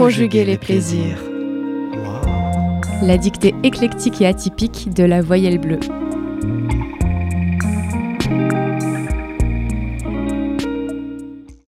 conjuguer les plaisirs. La dictée éclectique et atypique de la voyelle bleue.